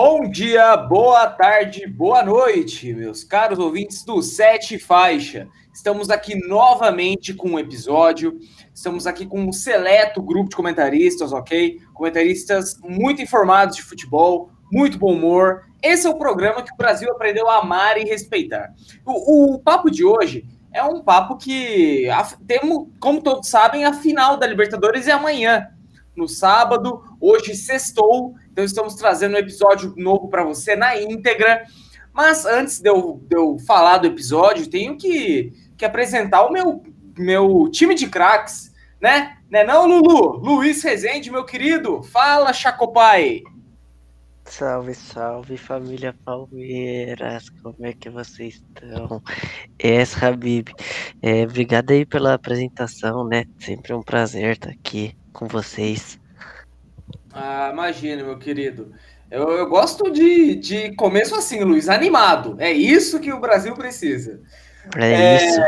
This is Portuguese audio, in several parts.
Bom dia, boa tarde, boa noite, meus caros ouvintes do Sete Faixa. Estamos aqui novamente com um episódio. Estamos aqui com um seleto grupo de comentaristas, ok? Comentaristas muito informados de futebol, muito bom humor. Esse é o programa que o Brasil aprendeu a amar e respeitar. O, o papo de hoje é um papo que temos, como todos sabem, a final da Libertadores é amanhã, no sábado. Hoje sextou, então estamos trazendo um episódio novo para você na íntegra. Mas antes de eu, de eu falar do episódio, tenho que, que apresentar o meu, meu time de craques, né? Né não, Lulu? Luiz Rezende, meu querido. Fala, Chacopai. Salve, salve família Palmeiras, como é que vocês estão? É, Habib, é, obrigado aí pela apresentação, né? Sempre um prazer estar aqui com vocês. Ah, imagina, meu querido. Eu, eu gosto de, de começo assim, Luiz, animado. É isso que o Brasil precisa. É, é... isso.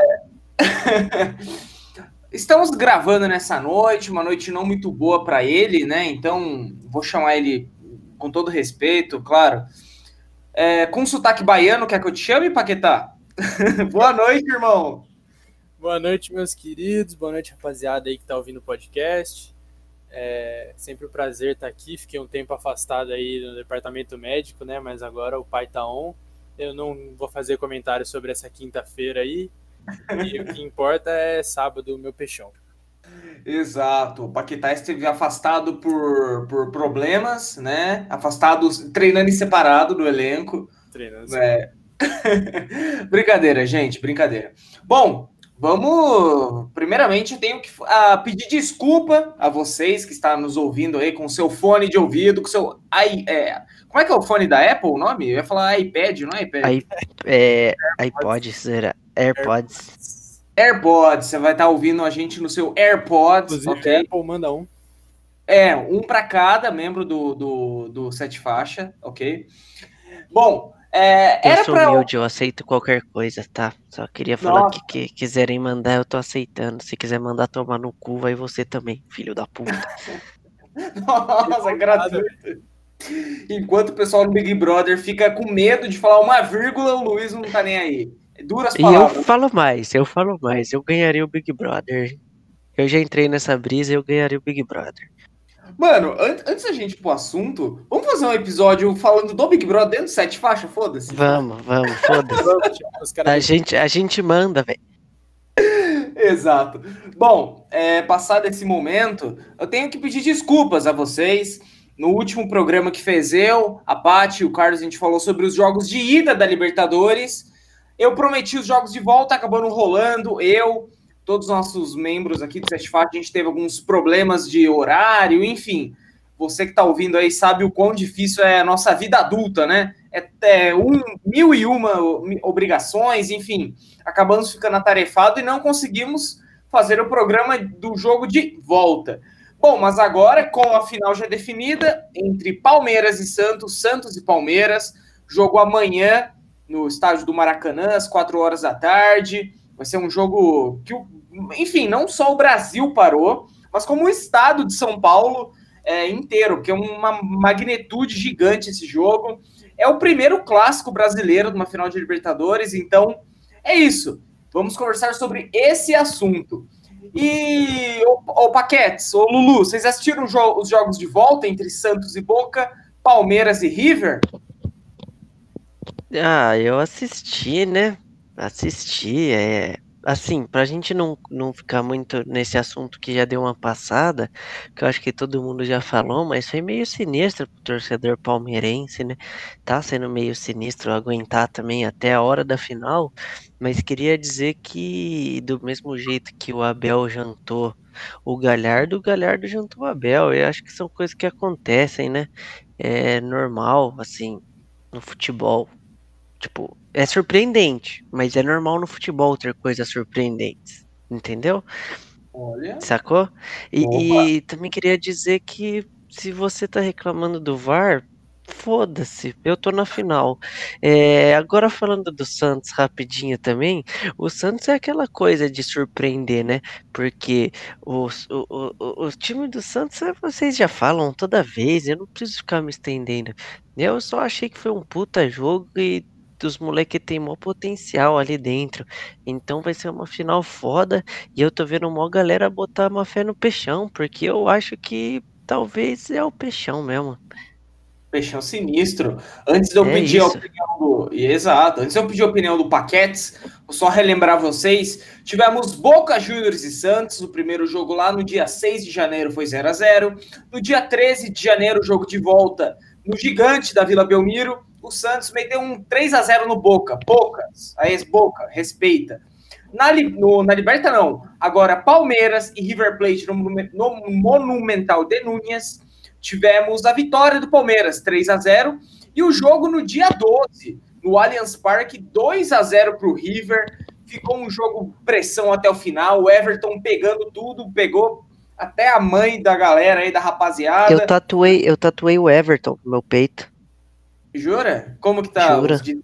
Estamos gravando nessa noite, uma noite não muito boa para ele, né? Então, vou chamar ele com todo respeito, claro. É, com sotaque baiano, quer que eu te chame, Paquetá? boa noite, irmão. Boa noite, meus queridos. Boa noite, rapaziada aí que tá ouvindo o podcast. É sempre um prazer estar aqui. Fiquei um tempo afastado aí no departamento médico, né? Mas agora o pai tá on. Eu não vou fazer comentário sobre essa quinta-feira aí. E o que importa é sábado, meu peixão. Exato. O Paquetá esteve afastado por, por problemas, né? Afastado, treinando em separado do elenco. Treinando. É. brincadeira, gente, brincadeira. Bom, Vamos. Primeiramente, eu tenho que uh, pedir desculpa a vocês que estão nos ouvindo aí com seu fone de ouvido, com seu. I, é, como é que é o fone da Apple o nome? Eu ia falar iPad, não é iPad? I, é, iPod, será? AirPods. AirPods, você vai estar ouvindo a gente no seu AirPods. Inclusive, okay? Apple manda um. É, um para cada membro do, do, do Sete Faixa, ok? Bom, é, eu sou pra... humilde, eu aceito qualquer coisa, tá? Só queria falar Nossa. que, que quiserem mandar, eu tô aceitando. Se quiser mandar tomar no cu, vai você também, filho da puta. Nossa, gratuito. Enquanto o pessoal no Big Brother fica com medo de falar uma vírgula, o Luiz não tá nem aí. Duras palavras. E eu falo mais, eu falo mais. Eu ganharia o Big Brother. Eu já entrei nessa brisa e eu ganharia o Big Brother. Mano, an antes da gente ir pro assunto, vamos fazer um episódio falando do Big Brother dentro do sete faixa? Foda-se. Vamos, vamos, foda-se. a, gente, a gente manda, velho. Exato. Bom, é, passado esse momento, eu tenho que pedir desculpas a vocês. No último programa que fez eu, a Paty e o Carlos, a gente falou sobre os jogos de ida da Libertadores. Eu prometi os jogos de volta, acabando rolando. Eu, todos os nossos membros aqui do Certificat, a gente teve alguns problemas de horário, enfim. Você que está ouvindo aí sabe o quão difícil é a nossa vida adulta, né? É, é um, mil e uma obrigações, enfim. Acabamos ficando atarefados e não conseguimos fazer o programa do jogo de volta. Bom, mas agora, com a final já definida, entre Palmeiras e Santos, Santos e Palmeiras, jogo amanhã no estádio do Maracanã, às quatro horas da tarde. Vai ser um jogo que o enfim, não só o Brasil parou, mas como o estado de São Paulo é, inteiro, porque é uma magnitude gigante esse jogo. É o primeiro clássico brasileiro de uma final de Libertadores, então é isso. Vamos conversar sobre esse assunto. E, o, o Paquetes, o Lulu, vocês assistiram os jogos de volta entre Santos e Boca, Palmeiras e River? Ah, eu assisti, né? Assisti, é assim, pra gente não, não ficar muito nesse assunto que já deu uma passada, que eu acho que todo mundo já falou, mas foi meio sinistro pro torcedor palmeirense, né? Tá sendo meio sinistro aguentar também até a hora da final, mas queria dizer que do mesmo jeito que o Abel jantou o Galhardo, o Galhardo jantou o Abel. Eu acho que são coisas que acontecem, né? É normal, assim, no futebol. Tipo, é surpreendente, mas é normal no futebol ter coisas surpreendentes, entendeu? Olha. Sacou? E, e, também queria dizer que se você tá reclamando do VAR, foda-se, eu tô na final. É, agora falando do Santos rapidinho também, o Santos é aquela coisa de surpreender, né? Porque os, o, o, o time do Santos, é, vocês já falam toda vez, eu não preciso ficar me estendendo. Eu só achei que foi um puta jogo e os moleques têm maior potencial ali dentro. Então vai ser uma final foda. E eu tô vendo uma galera botar uma fé no peixão, porque eu acho que talvez é o peixão mesmo. Peixão sinistro. Antes de eu É pedir a isso. opinião do. Exato. Antes de eu pedir a opinião do Paquetes, vou só relembrar vocês. Tivemos Boca Juniors e Santos. O primeiro jogo lá no dia 6 de janeiro foi 0 a 0 No dia 13 de janeiro, o jogo de volta no gigante da Vila Belmiro. O Santos meteu um 3 a 0 no Boca. Poucas. A ex-Boca, respeita. Na, no- na Liberta, não. Agora, Palmeiras e River Plate no, no Monumental de Núñez. Tivemos a vitória do Palmeiras, 3 a 0 E o jogo no dia 12, no Allianz Parque, 2 a 0 para o River. Ficou um jogo pressão até o final. O Everton pegando tudo, pegou até a mãe da galera aí, da rapaziada. Eu tatuei, eu tatuei o Everton no meu peito. Jura? Como que tá? Jura. os de-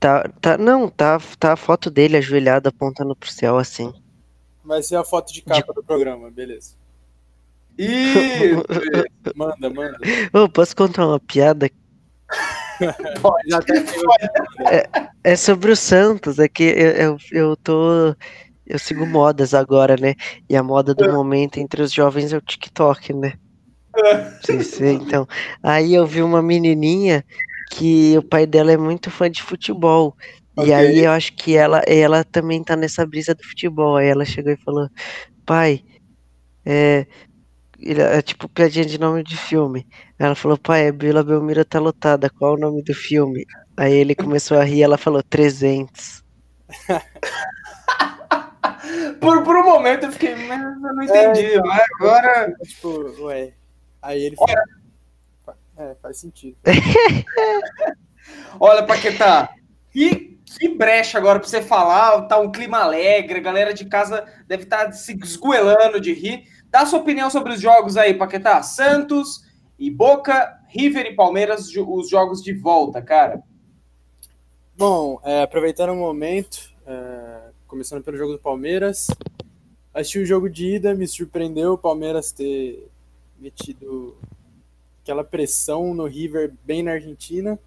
Tá, tá, não, tá, tá a foto dele ajoelhado apontando pro céu assim. Vai ser a foto de capa do programa, beleza. Isso! Manda, manda. Ô, posso contar uma piada? Pode. Já tá É sobre o Santos, é que eu, eu, eu tô. Eu sigo modas agora, né? E a moda do momento entre os jovens é o TikTok, né? Então. Aí eu vi uma menininha que o pai dela é muito fã de futebol. Ok. E aí eu acho que ela, ela também tá nessa brisa do futebol. Aí ela chegou e falou: Pai, é. ele- É tipo piadinha de nome de filme. Ela falou: Pai, a Vila Belmiro tá lotada. Qual o nome do filme? Aí ele começou a rir. Ela falou: 300. Por, por um momento eu fiquei, mas eu não entendi. mas agora. tipo, ué. Aí ele fala. É, faz sentido. Olha, Paquetá, que, que brecha agora pra você falar, tá um clima alegre, a galera de casa deve estar se esgoelando de rir. Dá sua opinião sobre os jogos aí, Paquetá. Santos e Boca, River e Palmeiras, os jogos de volta, cara. Bom, é, aproveitando o momento, é, começando pelo jogo do Palmeiras, assisti o jogo de ida, me surpreendeu o Palmeiras ter metido aquela pressão no River bem na Argentina.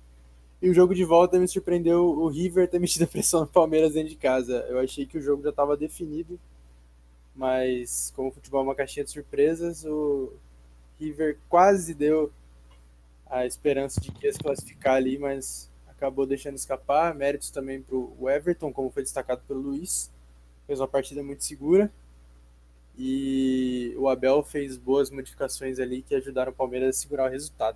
E o jogo de volta me surpreendeu o River ter metido a pressão no Palmeiras dentro de casa. Eu achei que o jogo já estava definido, mas como o futebol é uma caixinha de surpresas, o River quase deu a esperança de que ia se classificar ali, mas acabou deixando escapar. Méritos também para o Everton, como foi destacado pelo Luiz. Fez uma partida muito segura. E o Abel fez boas modificações ali que ajudaram o Palmeiras a segurar o resultado.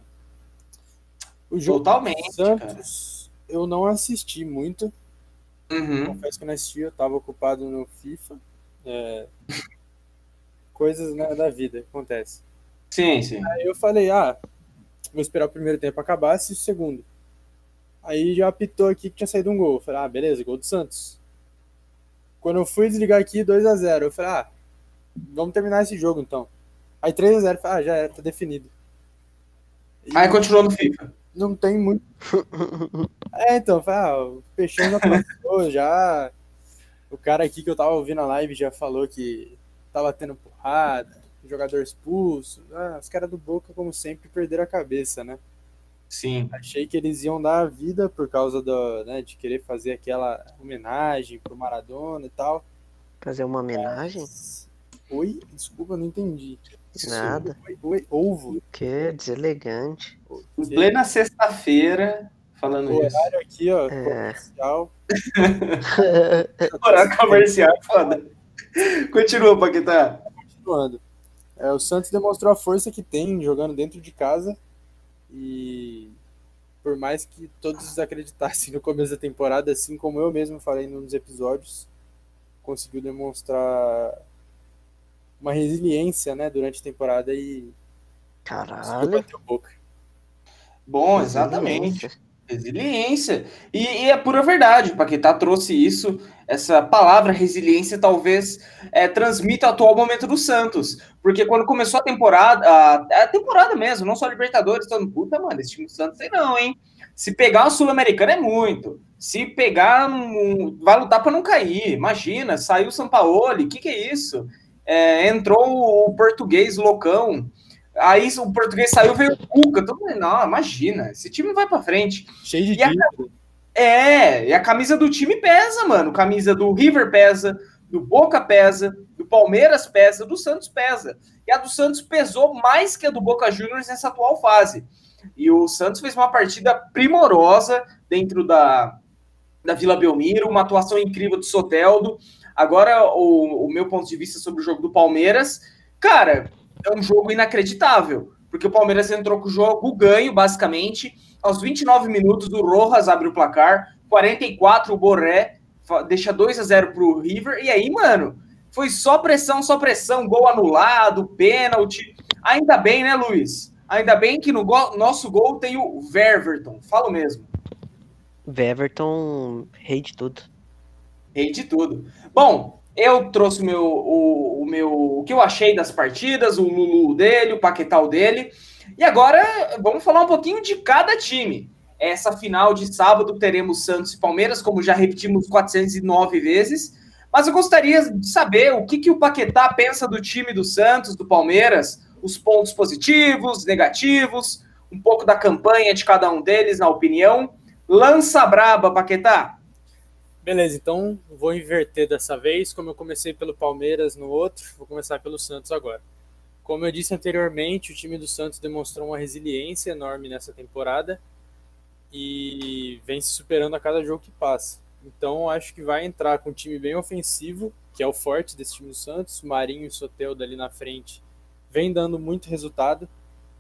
O jogo Totalmente, do Santos, eu não assisti muito. Uhum. Confesso que eu não assisti, eu estava ocupado no FIFA. É, Coisas né, da vida, acontece. Sim, sim. Aí eu falei, ah, vou esperar o primeiro tempo acabar, assisto o segundo. Aí já apitou aqui que tinha saído um gol. Eu falei, ah, beleza, gol do Santos. Quando eu fui desligar aqui, 2 a 0 Eu falei, ah, vamos terminar esse jogo então. Aí 3 a 0 eu falei, ah, já era, tá definido. E Aí continuou no FIFA. não tem muito. É, então, ah, o Peixão já passou, já. O cara aqui que eu tava ouvindo a live já falou que tava tendo porrada, jogador expulso. Ah, os caras do Boca, como sempre, perderam a cabeça, né? Sim. Achei que eles iam dar a vida por causa do, né, de querer fazer aquela homenagem pro Maradona e tal. Fazer uma homenagem? Oi? Desculpa, não entendi. Nada. Oi, oi, ovo. Que deselegante. Em plena sexta-feira, falando O isso. horário aqui, ó, É. comercial. Horário comercial, foda. Continua, Paquetá. Continuando. É, o Santos demonstrou a força que tem jogando dentro de casa e por mais que todos desacreditassem no começo da temporada, assim como eu mesmo falei nos episódios, conseguiu demonstrar uma resiliência, né, durante a temporada e Caralho. bater o Boca. Bom, exatamente. Resiliência. E, e, é pura verdade, o Paquetá trouxe isso. Essa palavra resiliência talvez é, transmita o atual momento do Santos. Porque quando começou a temporada, a, a temporada mesmo, não só a Libertadores, todo puta, mano, esse time do Santos sei não, hein? Se pegar o Sul-Americano é muito. Se pegar, um, vai lutar para não cair. Imagina, saiu o Sampaoli, o que, que é isso? É, entrou o português loucão. Aí o português saiu, veio o Cuca. Todo mundo, não, imagina, esse time vai para frente. Cheio de e a, É, e a camisa do time pesa, mano. Camisa do River pesa, do Boca pesa, do Palmeiras pesa, do Santos pesa. E a do Santos pesou mais que a do Boca Juniors nessa atual fase. E o Santos fez uma partida primorosa dentro da, da Vila Belmiro, uma atuação incrível do Soteldo. Agora, o, o meu ponto de vista sobre o jogo do Palmeiras, cara, é um jogo inacreditável, porque o Palmeiras entrou com o jogo ganho, basicamente. Aos 29 minutos, o Rojas abre o placar, 44 o Borré deixa 2 a 0 pro River, e aí, mano, foi só pressão, só pressão, gol anulado, pênalti. Ainda bem, né, Luiz? Ainda bem que no go nosso gol tem o Ververton, falo mesmo. Ververton, rei de tudo. Rei de tudo. Bom, eu trouxe o meu, o, o, meu, o que eu achei das partidas, o Lulu dele, o Paquetal dele. E agora vamos falar um pouquinho de cada time. Essa final de sábado teremos Santos e Palmeiras, como já repetimos 409 vezes. Mas eu gostaria de saber o que, que o Paquetá pensa do time do Santos, do Palmeiras, os pontos positivos, negativos, um pouco da campanha de cada um deles, na opinião. Lança braba, Paquetá. Beleza, então vou inverter dessa vez. Como eu comecei pelo Palmeiras no outro, vou começar pelo Santos agora. Como eu disse anteriormente, o time do Santos demonstrou uma resiliência enorme nessa temporada e vem se superando a cada jogo que passa. Então acho que vai entrar com um time bem ofensivo, que é o forte desse time do Santos. Marinho e Soteldo ali na frente vem dando muito resultado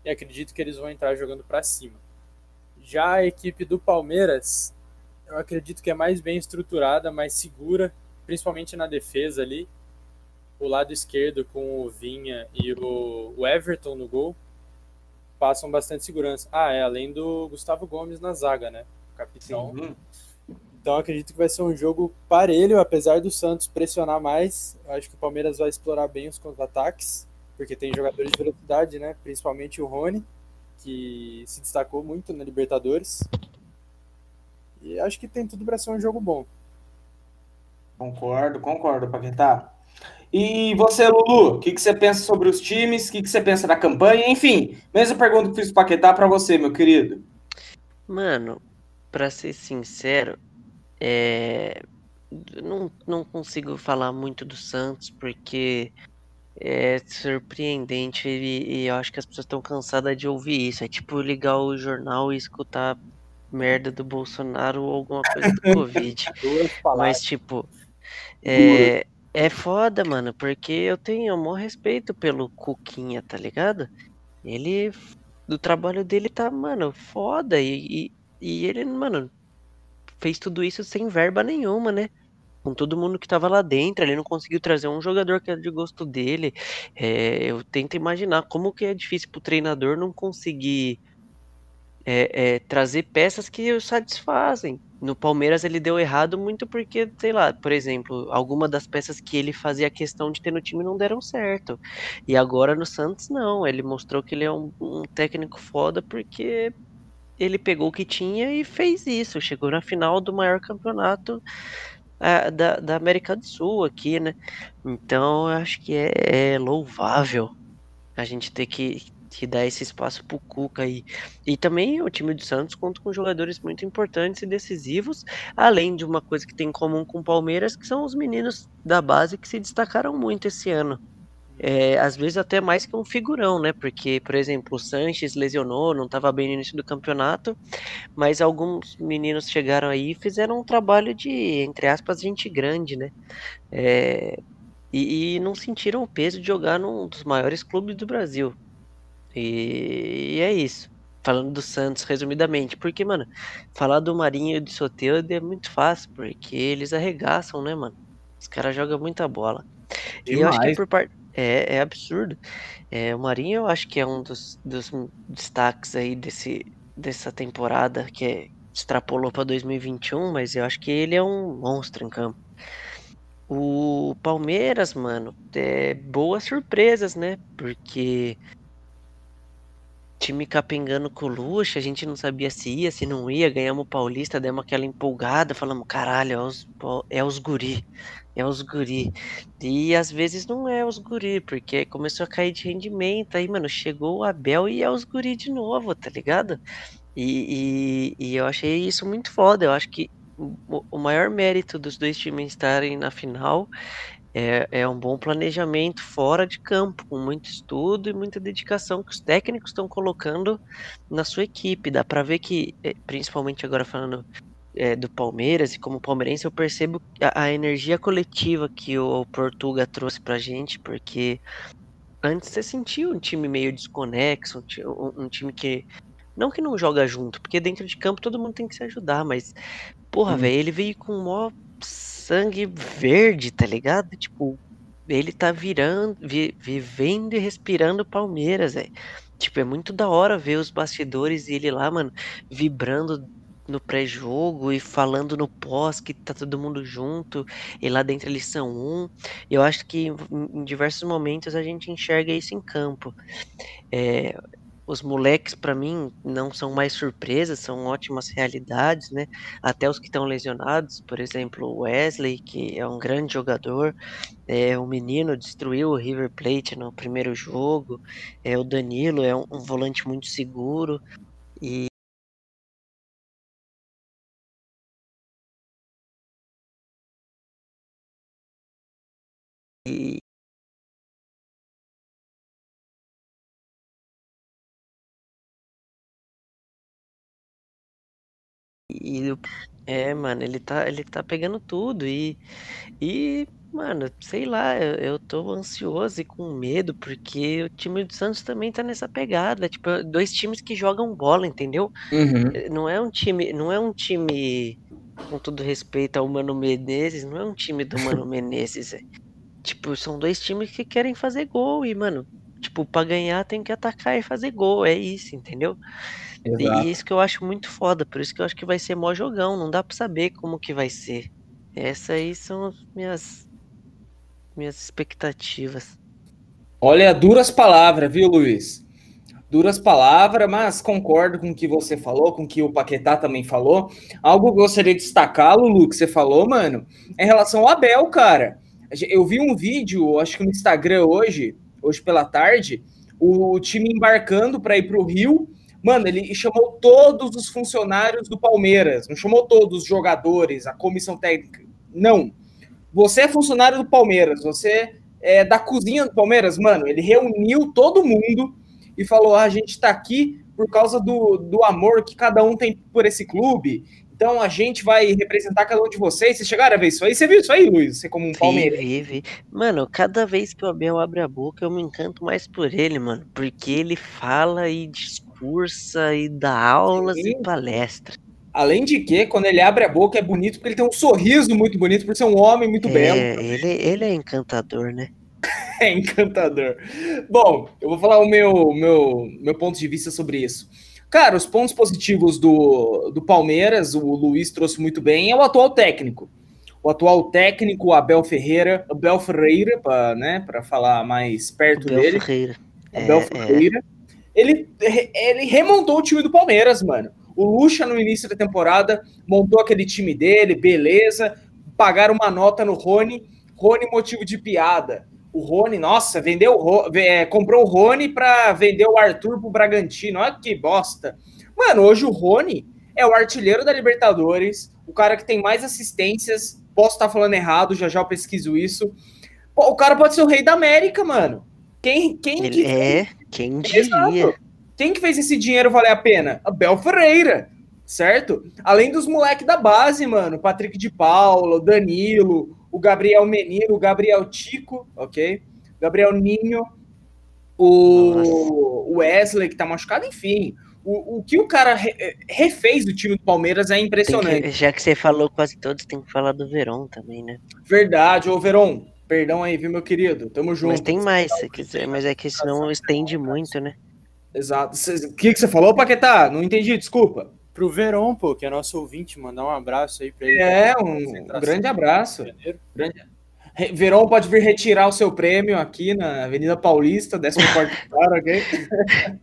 e acredito que eles vão entrar jogando para cima. Já a equipe do Palmeiras eu acredito que é mais bem estruturada, mais segura, principalmente na defesa ali. O lado esquerdo com o Vinha e o, Everton no gol passam bastante segurança. Ah, é, além do Gustavo Gomes na zaga, né? Capitão. Uhum. Então acredito que vai ser um jogo parelho, apesar do Santos pressionar mais. Eu acho que o Palmeiras vai explorar bem os contra-ataques, porque tem jogadores de velocidade, né? Principalmente o Rony, que se destacou muito na Libertadores. E acho que tem tudo para ser um jogo bom. Concordo, concordo, Paquetá. E você, Lulu, o que, que você pensa sobre os times? O que, que você pensa da campanha? Enfim, mesma pergunta que fiz para Paquetá para você, meu querido. Mano, para ser sincero, é... não, não consigo falar muito do Santos porque é surpreendente e, e eu acho que as pessoas estão cansadas de ouvir isso. É tipo ligar o jornal e escutar merda do Bolsonaro ou alguma coisa do Covid. Mas, tipo, é, é foda, mano, porque eu tenho o maior respeito pelo Cuquinha, tá ligado? Ele, do trabalho dele tá, mano, foda. E, e, e ele, mano, fez tudo isso sem verba nenhuma, né? com todo mundo que tava lá dentro, ele não conseguiu trazer um jogador que é de gosto dele. É, eu tento imaginar como que é difícil pro treinador não conseguir é, é, trazer peças que o satisfazem. No Palmeiras ele deu errado muito porque, sei lá, por exemplo, alguma das peças que ele fazia questão de ter no time não deram certo. E agora no Santos não, ele mostrou que ele é um, um técnico foda porque ele pegou o que tinha e fez isso. Chegou na final do maior campeonato é, da, da América do Sul aqui, né? Então eu acho que é, é louvável a gente ter que, que dá esse espaço pro Cuca aí. E também o time do Santos conta com jogadores muito importantes e decisivos, além de uma coisa que tem em comum com o Palmeiras, que são os meninos da base que se destacaram muito esse ano. É, às vezes até mais que um figurão, né? Porque, por exemplo, o Sanches lesionou, não estava bem no início do campeonato, mas alguns meninos chegaram aí e fizeram um trabalho de, entre aspas, gente grande, né? É, e, e, não sentiram o peso de jogar num dos maiores clubes do Brasil. E, e é isso. Falando do Santos, resumidamente. Porque, mano, falar do Marinho e do Soteldo é muito fácil, porque eles arregaçam, né, mano? Os caras jogam muita bola. Demais. E eu acho que é por parte. É, é absurdo. É, o Marinho eu acho que é um dos, dos destaques aí desse, dessa temporada, que é, extrapolou para 2021, mas eu acho que ele é um monstro em campo. O Palmeiras, mano, é boas surpresas, né? Porque time capengando com o Luxa, a gente não sabia se ia, se não ia, ganhamos o Paulista, demos aquela empolgada, falamos, caralho, é os, é os guri, é os guri. E às vezes não é os guri, porque começou a cair de rendimento, aí, mano, chegou o Abel e é os guri de novo, tá ligado? E, e, e eu achei isso muito foda, eu acho que o maior mérito dos dois times estarem na final é, é um bom planejamento fora de campo, com muito estudo e muita dedicação que os técnicos estão colocando na sua equipe. Dá para ver que, é, principalmente agora falando é, do Palmeiras e como palmeirense, eu percebo a, a energia coletiva que o Portuga trouxe pra gente, porque antes você sentia um time meio desconexo, um, um, time que. Não que não joga junto, porque dentro de campo todo mundo tem que se ajudar, mas. Porra, hum. velho, ele veio com o maior sangue verde, tá ligado? Tipo, ele tá virando, vi, vivendo e respirando Palmeiras, velho. Tipo, é muito da hora ver os bastidores e ele lá, mano, vibrando no pré-jogo e falando no pós que tá todo mundo junto e lá dentro eles são um. Eu acho que em, em diversos momentos a gente enxerga isso em campo. É, os moleques, para mim, não são mais surpresas, são ótimas realidades, né? Até os que estão lesionados, por exemplo, o Wesley, que é um grande jogador, é, o menino destruiu o River Plate no primeiro jogo, é, o Danilo é um, um volante muito seguro, e E, E é, mano, ele tá, ele tá pegando tudo e, e mano, sei lá, eu, eu tô ansioso e com medo porque o time do Santos também tá nessa pegada, tipo, dois times que jogam bola, entendeu? Uhum. Eh, não é um time, não é um time com todo respeito ao Mano Menezes, não é um time do Mano Menezes, é. Tipo, são dois times que querem fazer gol e, mano, tipo, para ganhar tem que atacar e fazer gol, é isso, entendeu? Exato. E isso que eu acho muito foda, por isso que eu acho que vai ser mó jogão, não dá para saber como que vai ser. Essas aí são as minhas minhas expectativas. Olha, duras palavras, viu, Luiz? Duras palavras, mas concordo com o que você falou, com o que o Paquetá também falou. Algo que eu gostaria de destacar, Lulu, que você falou, mano, é em relação ao Abel, cara. Eu vi um vídeo, acho que no Instagram hoje, hoje pela tarde, o time embarcando para ir para o Rio Mano, ele chamou todos os funcionários do Palmeiras, não chamou todos os jogadores, a comissão técnica. Não. Você é funcionário do Palmeiras, você é da cozinha do Palmeiras, mano. Ele reuniu todo mundo e falou: ah, a gente tá aqui por causa do, do amor que cada um tem por esse clube. Então a gente vai representar cada um de vocês. Vocês chegaram a ver isso aí? Você viu isso aí, Luiz? Você como um Palmeiras? Vive. Mano, cada vez que o Abel abre a boca, eu me encanto mais por ele, mano. Porque ele fala e discute cursa e dá aulas Sim. e palestras. Além de que, quando ele abre a boca, é bonito porque ele tem um sorriso muito bonito, por ser um homem muito é, belo. Ele, ele é encantador, né? é encantador. Bom, eu vou falar o meu, meu, meu ponto de vista sobre isso. Cara, os pontos positivos do, do Palmeiras, o Luiz trouxe muito bem, é o atual técnico. O atual técnico, Abel Ferreira, Abel Ferreira, para né, falar mais perto Abel dele. Ferreira. Abel é, Ferreira. É ele, ele remontou o time do Palmeiras, mano. O Lucha, no início da temporada, montou aquele time dele, beleza. Pagaram uma nota no Rony. Rony, motivo de piada. O Rony, nossa, vendeu, é, comprou o Rony para vender o Arthur pro Bragantino. Olha que bosta. Mano, hoje o Rony é o artilheiro da Libertadores, o cara que tem mais assistências. Posso estar falando errado, já já eu pesquiso isso. Pô, o cara pode ser o rei da América, mano. Quem, quem Ele que... é, quem diria? Exato. Quem que fez esse dinheiro valer a pena? Abel Ferreira, certo? Além dos moleques da base, mano, Patrick de Paula, o Danilo, o Gabriel Menino, o Gabriel Tico, ok? Gabriel Ninho, o Wesley, que tá machucado, enfim. O, o que o cara re, refez do time do Palmeiras é impressionante. Que, já que você falou quase todos, tem que falar do Verón também, né? Verdade, ô Verón, Perdão aí, viu, meu querido? Tamo junto. Mas tem mais, se quiser, mas é que senão estende muito, né? Exato. O que, que você falou, Paquetá? Não entendi, desculpa. pro Verón, pô, que é nosso ouvinte, mandar um abraço aí pra ele. É, um, um grande abraço. Grande... Verão pode vir retirar o seu prêmio aqui na Avenida Paulista, 14 claro, ok?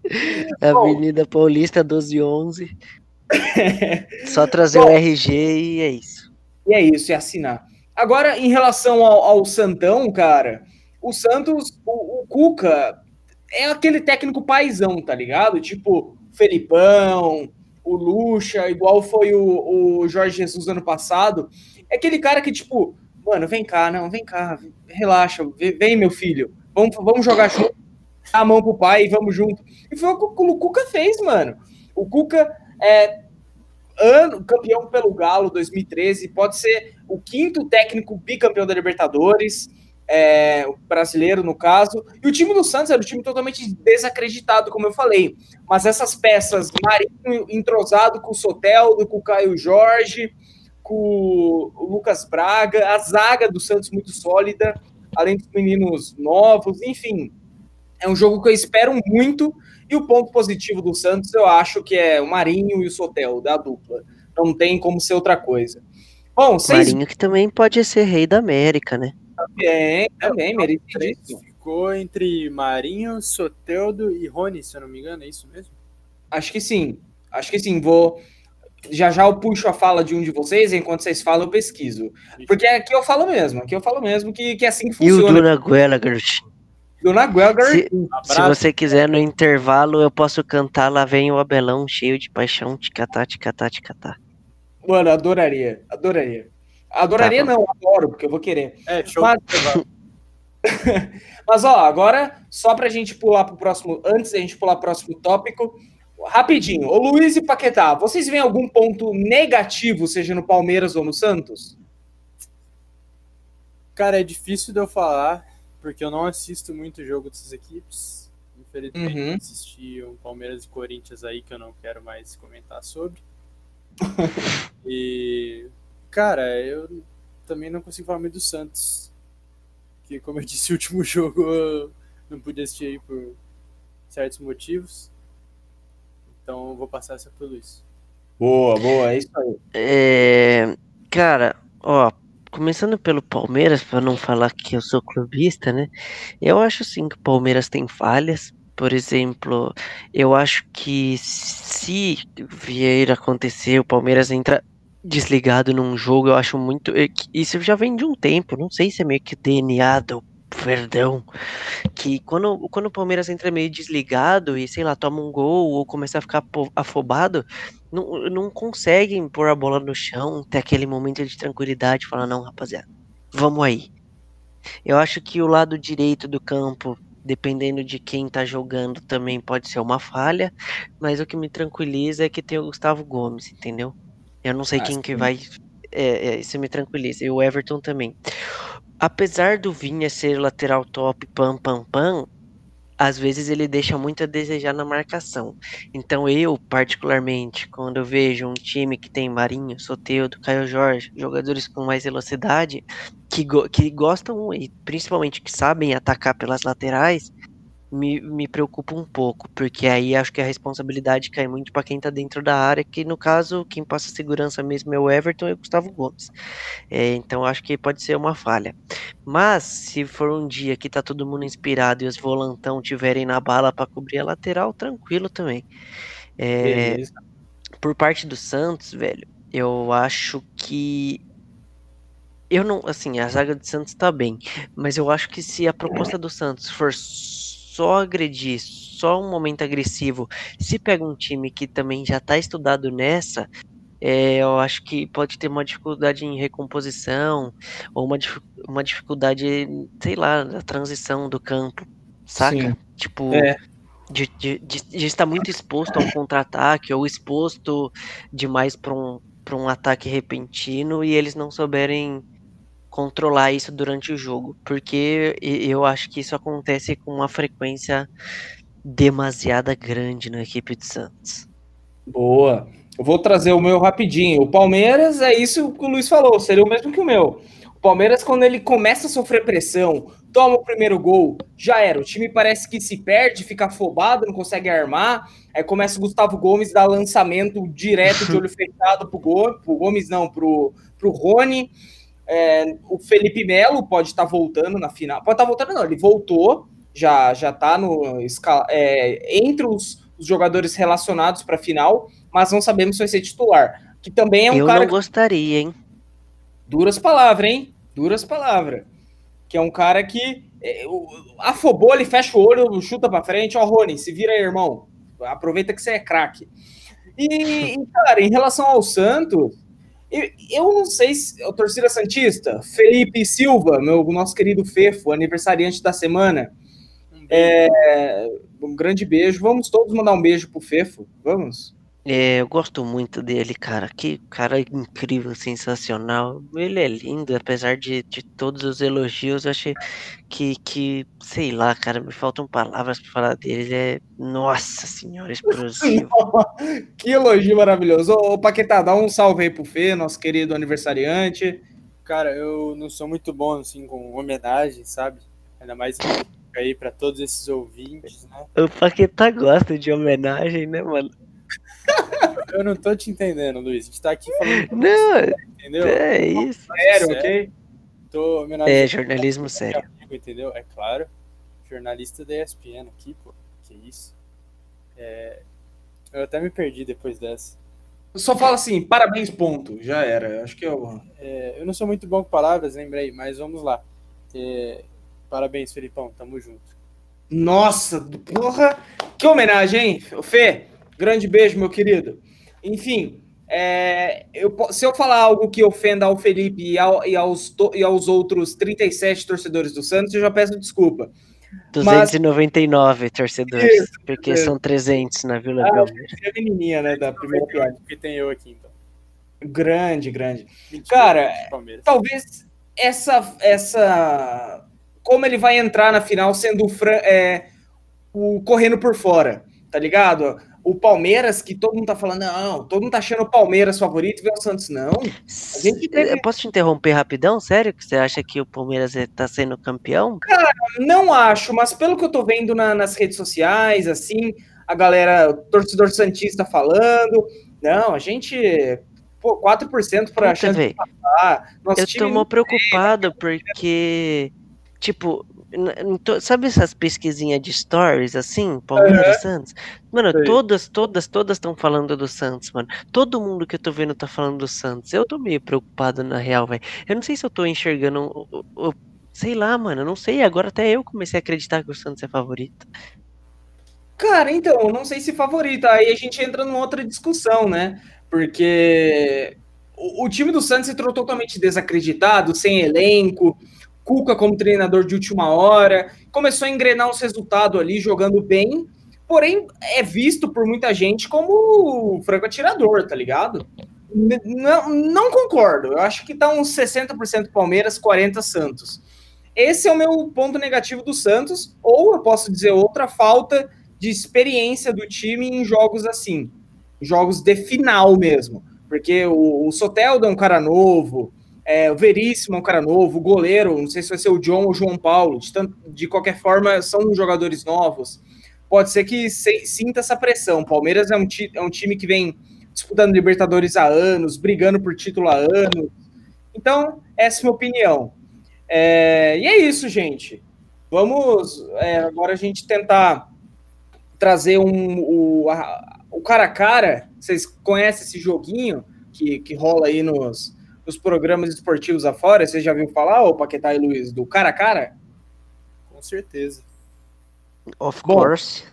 Avenida Paulista 1211. Só trazer Bom, o RG e é isso. E é isso, e assinar. Agora, em relação ao, ao Santão, cara, o Santos, o, o, Cuca é aquele técnico paizão, tá ligado? Tipo, Felipão, o Lucha, igual foi o, o Jorge Jesus ano passado. É aquele cara que, tipo, mano, vem cá, não, vem cá, relaxa, vem, meu filho, vamos, vamos jogar junto, dá a mão pro pai e vamos junto. E foi o que o Cuca fez, mano. O Cuca é ano campeão pelo Galo 2013, pode ser o quinto técnico bicampeão da Libertadores, é, o brasileiro no caso. E o time do Santos era um time totalmente desacreditado, como eu falei. Mas essas peças, Marinho entrosado com o Soteldo, com o Caio Jorge, com o Lucas Braga, a zaga do Santos muito sólida, além dos meninos novos, enfim. É um jogo que eu espero muito. E o ponto positivo do Santos, eu acho que é o Marinho e o Sotel, da dupla. Não tem como ser outra coisa. Bom, vocês... Marinho que também pode ser rei da América, né? Também, também, merecidíssimo. Ficou entre Marinho, Soteldo e Rony, se eu não me engano, é isso mesmo? Acho que sim. Acho que sim. Vou, já já eu puxo a fala de um de vocês, enquanto vocês falam, eu pesquiso. Porque aqui eu falo mesmo, aqui eu falo mesmo que, que é assim que funciona. E o Duna Guelagert? Duna Guelagert. Se, se, você quiser, no intervalo, eu posso cantar Lá Vem o Abelão, cheio de paixão, ticatá, ticatá, ticatá. Mano, adoraria, adoraria. Adoraria tá não, adoro, porque eu vou querer. É, show. Mas, Mas ó, agora, só pra gente pular pro próximo, antes da gente pular pro próximo tópico, Rapidinho, o Luiz e Paquetá, vocês veem algum ponto negativo, seja no Palmeiras ou no Santos? Cara, é difícil de eu falar, porque eu não assisto muito jogo dessas equipes. Infelizmente, uhum. assisti um Palmeiras e Corinthians aí que eu não quero mais comentar sobre. E, cara, eu também não consigo falar muito do Santos. Que, como eu disse, o último jogo eu não pude assistir aí por certos motivos. Então vou passar essa pro Luiz. Boa, boa, é isso aí. É, cara, ó, começando pelo Palmeiras, para não falar que eu sou clubista, né? Eu acho sim que o Palmeiras tem falhas. Por exemplo, eu acho que se vier acontecer, o Palmeiras entra desligado num jogo, eu acho muito. É isso já vem de um tempo, não sei se é meio que DNA do Verdão, que quando, quando o Palmeiras entra meio desligado e, sei lá, toma um gol ou começa a ficar afobado, não, não conseguem pôr a bola no chão, ter aquele momento de tranquilidade, falar, não, rapaziada, vamos aí. Eu acho que o lado direito do campo, dependendo de quem tá jogando, também pode ser uma falha, mas o que me tranquiliza é que tem o Gustavo Gomes, entendeu? Eu não sei ah, quem sim. que vai. É, é, isso me tranquiliza. E o Everton também apesar do Vinha ser lateral top, pam, pam, pam, às vezes ele deixa muito a desejar na marcação. Então eu, particularmente, quando eu vejo um time que tem Marinho, Soteudo, Caio Jorge, jogadores com mais velocidade, que, go que gostam e principalmente que sabem atacar pelas laterais, me, me preocupa um pouco, porque aí acho que a responsabilidade cai muito para quem está dentro da área, que no caso, quem passa segurança mesmo é o Everton e o Gustavo Gomes. É, então acho que pode ser uma falha. Mas se for um dia que tá todo mundo inspirado e os volantão tiverem na bala para cobrir a lateral, tranquilo também. É, por parte do Santos, velho, eu acho que eu não, assim, a zaga de Santos tá bem, mas eu acho que se a proposta do Santos for só agredir, só um momento agressivo, se pega um time que também já está estudado nessa, é, eu acho que pode ter uma dificuldade em recomposição, ou uma, uma dificuldade, sei lá, na transição do campo, saca? Sim. Tipo, é. de, de, de, de, estar muito exposto a um contra-ataque, ou exposto demais para um, um ataque repentino, e eles não souberem controlar isso durante o jogo, porque eu acho que isso acontece com uma frequência demasiada grande na equipe de Santos. Boa. Eu vou trazer o meu rapidinho. O Palmeiras é isso que o Luiz falou, seria o mesmo que o meu. O Palmeiras, quando ele começa a sofrer pressão, toma o primeiro gol, já era. O time parece que se perde, fica afobado, não consegue armar. Aí começa o Gustavo Gomes dar lançamento direto de olho fechado pro, Gomes, pro Gomes, não, pro, pro Rony. É, o Felipe Melo pode estar tá voltando na final. Pode estar tá voltando, não, ele voltou, já já tá no é, entre os, os, jogadores relacionados para a final, mas não sabemos se vai ser titular. Que também é um Eu cara. Eu não gostaria, hein? Duras palavras, hein? Duras palavras que é um cara que é, afobou, ele fecha o olho, chuta para frente, ó, Rony, se vira aí, irmão. Aproveita que você é craque. E, e, cara, em relação ao Santos, eu não sei se o torcida Santista, Felipe Silva, meu nosso querido Fefo, aniversariante da semana. Um, é, um grande beijo. Vamos todos mandar um beijo pro Fefo. Vamos. É, eu gosto muito dele, cara. Que cara incrível, sensacional. Ele é lindo, apesar de, de todos os elogios. Eu achei que, que, sei lá, cara, me faltam palavras para falar dele. Ele é, nossa senhora, explosivo. que elogio maravilhoso. Ô, Paquetá, dá um salve aí pro Fê, nosso querido aniversariante. Cara, eu não sou muito bom, assim, com homenagem, sabe? Ainda mais aí para todos esses ouvintes, né? O Paquetá gosta de homenagem, né, mano? Eu não tô te entendendo, Luiz. A gente tá aqui falando. Não, entendeu? É isso. Sério, ok? Tô é, jornalismo sério. Amigo, entendeu? É claro. Jornalista da ESPN aqui, pô. Que isso. É... Eu até me perdi depois dessa. Só fala assim, parabéns, ponto. Já era. Acho que eu. É, eu não sou muito bom com palavras, lembrei, mas vamos lá. É... Parabéns, Felipão. Tamo junto. Nossa, porra! Que homenagem, hein? Fê, Grande beijo, meu querido. Enfim, é, eu, se eu falar algo que ofenda ao Felipe e, ao, e, aos, e aos outros 37 torcedores do Santos, eu já peço desculpa. 299 Mas... torcedores, Isso, porque é. são 300 na Vila ah, Belmiro. É a menininha, né, da primeira piada. Porque tem eu aqui, então. Grande, grande. Cara, talvez essa, essa... Como ele vai entrar na final sendo é, o correndo por fora, tá ligado? O Palmeiras, que todo mundo tá falando, não, todo mundo tá achando o Palmeiras favorito e vê o Santos, não. Teve... Posso te interromper rapidão? Sério? Que você acha que o Palmeiras tá sendo campeão? Cara, não acho, mas pelo que eu tô vendo na, nas redes sociais, assim, a galera, o torcedor Santista falando, não, a gente. Pô, 4% para a chance de passar. Nosso eu tô muito preocupado porque, tipo, Sabe essas pesquisinhas de stories, assim, Palmeiras uhum. Santos? Mano, Sim. todas, todas, todas estão falando do Santos, mano. Todo mundo que eu tô vendo tá falando do Santos. Eu tô meio preocupado, na real, velho. Eu não sei se eu tô enxergando. Sei lá, mano, não sei. Agora até eu comecei a acreditar que o Santos é favorito. Cara, então, não sei se favorito. Aí a gente entra numa outra discussão, né? Porque o, o time do Santos entrou totalmente desacreditado, sem elenco. Cuca como treinador de última hora, começou a engrenar uns resultados ali, jogando bem, porém é visto por muita gente como franco atirador, tá ligado? Não, não concordo, eu acho que tá uns 60% Palmeiras, 40% Santos. Esse é o meu ponto negativo do Santos, ou eu posso dizer outra falta de experiência do time em jogos assim, jogos de final mesmo, porque o, o Soteldo é um cara novo, é, o Veríssimo é um cara novo, o goleiro, não sei se vai ser o John ou o João Paulo, de, tanto, de qualquer forma, são jogadores novos. Pode ser que se, sinta essa pressão. O Palmeiras é um, é um time que vem disputando Libertadores há anos, brigando por título há anos. Então, essa é a minha opinião. É, e é isso, gente. Vamos é, agora a gente tentar trazer um, o, a, o cara a cara. Vocês conhecem esse joguinho que, que rola aí nos, nos programas esportivos afora, você já viu falar, ô Paquetá e Luiz, do cara a cara? Com certeza. Of course.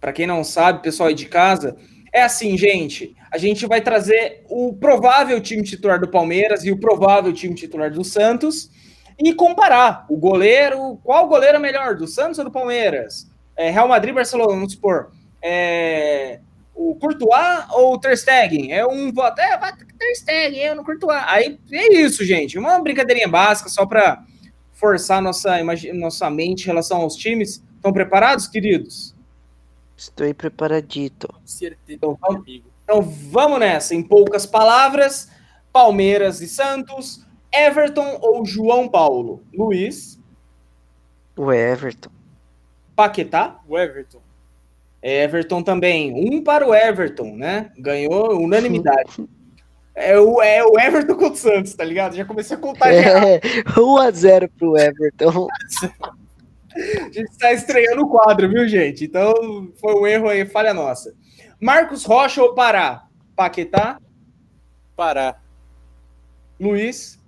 Para quem não sabe, pessoal aí de casa, é assim, gente. A gente vai trazer o provável time titular do Palmeiras e o provável time titular do Santos e comparar o goleiro. Qual goleiro é melhor, do Santos ou do Palmeiras? É, Real Madrid, Barcelona, vamos supor. É, o Courtois ou o Ter Stegen? É um voto, é, vai Ter Stegen, eu não Courtois. Aí é isso, gente. Uma brincadeirinha básica só para forçar nossa, nossa mente em relação aos times. Estão preparados, queridos? Estou preparadito. Então, então vamos nessa. Em poucas palavras, Palmeiras e Santos, Everton ou João Paulo? Luiz? O Everton. Paquetá? O Everton. Everton também. Um para o Everton, né? Ganhou unanimidade. É o, é o Everton contra o Santos, tá ligado? Já comecei a contar. É, 1x0 pro Everton. A gente está estreando o quadro, viu, gente? Então foi um erro aí, falha nossa. Marcos Rocha ou Pará? Paquetá? Pará. Luiz?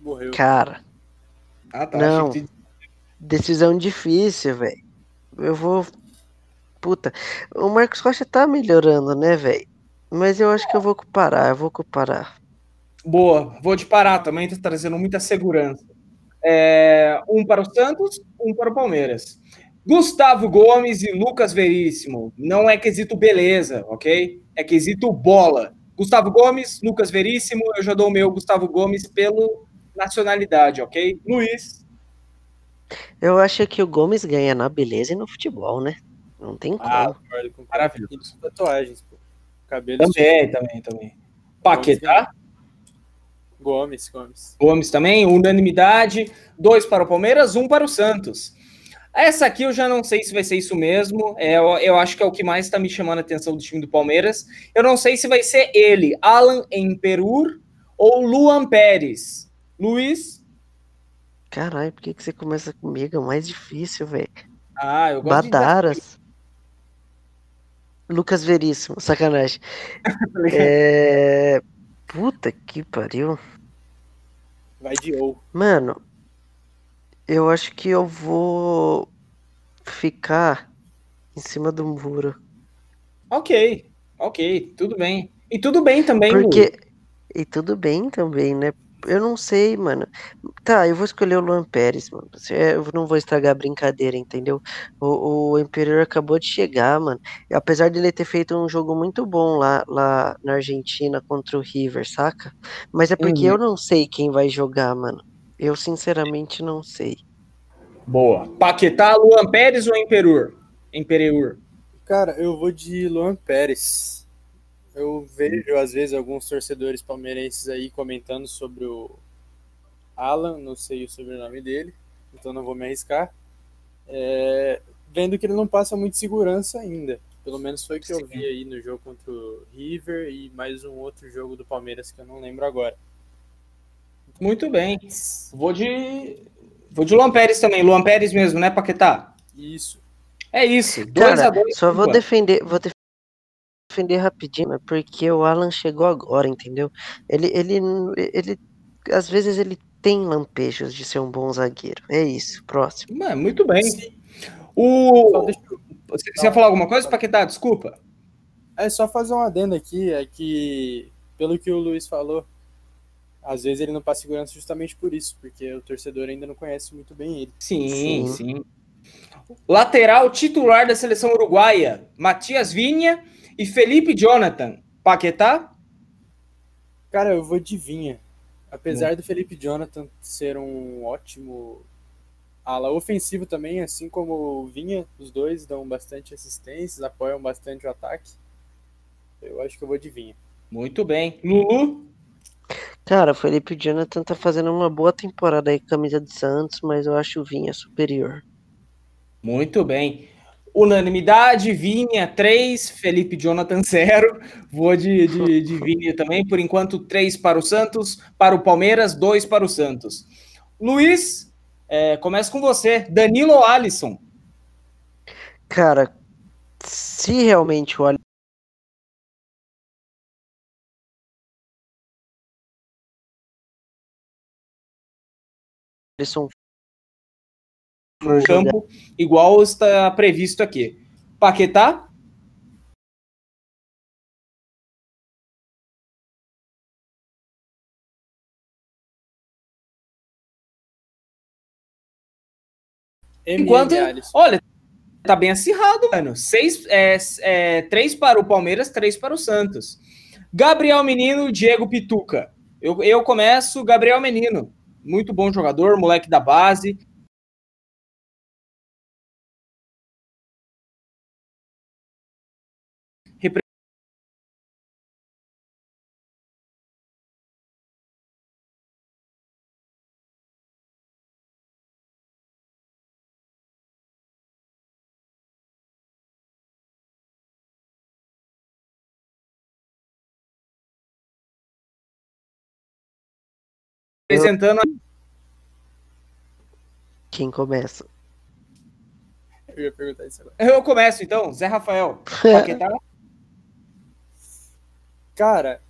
Morreu. Cara, Ah, tá. Não. achei que- decisão difícil, velho. Eu vou. Puta. O Marcos Rocha tá melhorando, né, velho? Mas eu acho que eu vou Pará, eu vou Pará. Boa, vou de Pará também, tá trazendo muita segurança. É, um para o Santos, um para o Palmeiras. Gustavo Gomes e Lucas Veríssimo. Não é quesito beleza, ok? É quesito bola. Gustavo Gomes, Lucas Veríssimo. Eu já dou o meu Gustavo Gomes pelo nacionalidade, ok? Luiz. Eu acho que o Gomes ganha na beleza e no futebol, né? Não tem como. Ah, com Maravilhoso. Tatuagens, pô. Cabelo Também, também, também. Paquetá. Gomes, Gomes. Gomes também, unanimidade. Dois para o Palmeiras, um para o Santos. Essa aqui eu já não sei se vai ser isso mesmo. É, eu, eu acho que é o que mais está me chamando a atenção do time do Palmeiras. Eu não sei se vai ser ele, Alan Emperur ou Luan Pérez. Luiz? Caralho, por que, que você começa comigo? É o mais difícil, velho. Ah, eu gosto Badaras. Lucas Veríssimo, sacanagem. de... É. Puta que pariu. Vai de ou. Mano, eu acho que eu vou ficar em cima do muro. Ok, ok, tudo bem. E tudo bem também. Porque. E tudo bem também, né? Eu não sei, mano. Tá, eu vou escolher o Luan Pérez, mano. É, Eu não vou estragar a brincadeira, entendeu? O, o Imperial acabou de chegar, mano. E apesar dele ter feito um jogo muito bom lá, lá na Argentina contra o River, saca? Mas é porque Uhum. eu não sei quem vai jogar, mano. Eu sinceramente não sei. Boa. Paquetá, Luan Pérez ou Emperur? Empereur. Cara, eu vou de Luan Pérez. Eu vejo, às vezes, alguns torcedores palmeirenses aí comentando sobre o Alan, não sei o sobrenome dele, então não vou me arriscar. É, vendo que ele não passa muito segurança ainda. Pelo menos foi o que eu Sim. vi aí no jogo contra o River e mais um outro jogo do Palmeiras que eu não lembro agora. Muito bem. Vou de. Vou de Luan Pérez também. Luan Pérez mesmo, né, Paquetá? Isso. É isso. 2 Cara, a 2 só vou defender, vou defender rapidinho, né, porque o Alan chegou agora, entendeu? Ele, ele, ele, às vezes ele tem lampejos de ser um bom zagueiro. É isso, próximo. Mano, muito bem. O... Você você ia falar alguma coisa, Paquetá? Desculpa. É só fazer um adendo aqui, é que, pelo que o Luiz falou, às vezes ele não passa segurança justamente por isso, porque o torcedor ainda não conhece muito bem ele. Sim, Sim. sim. Lateral titular da seleção uruguaia: Matias Vinha e Felipe Jonathan. Paquetá? Cara, eu vou de Vinha. Apesar do Felipe Jonathan ser um ótimo ala ofensivo também, assim como o Vinha, os dois dão bastante assistências, apoiam bastante o ataque. Eu acho que eu vou de Vinha. Muito bem. Lulu? Cara, o Felipe Jonathan tá fazendo uma boa temporada aí com a camisa de Santos, mas eu acho o Vinha superior. Muito bem. Unanimidade, Vinha 3, Felipe Jonathan 0. Vou de, de, de Vinha também. Por enquanto, 3 para o Santos, para o Palmeiras, 2 para o Santos. Luiz, é, começa com você. Danilo ou Alisson? Cara, se realmente o Alisson no campo, igual está previsto aqui. Paquetá? Enquanto, olha, tá bem acirrado, mano. Seis, é, é, três para o Palmeiras, três para o Santos. Gabriel Menino, Diego Pituca. Eu, eu começo, Gabriel Menino. Muito bom jogador, moleque da base. Apresentando. Quem começa? Eu ia perguntar isso agora. Eu começo então, Zé Rafael. Paquetá? Cara,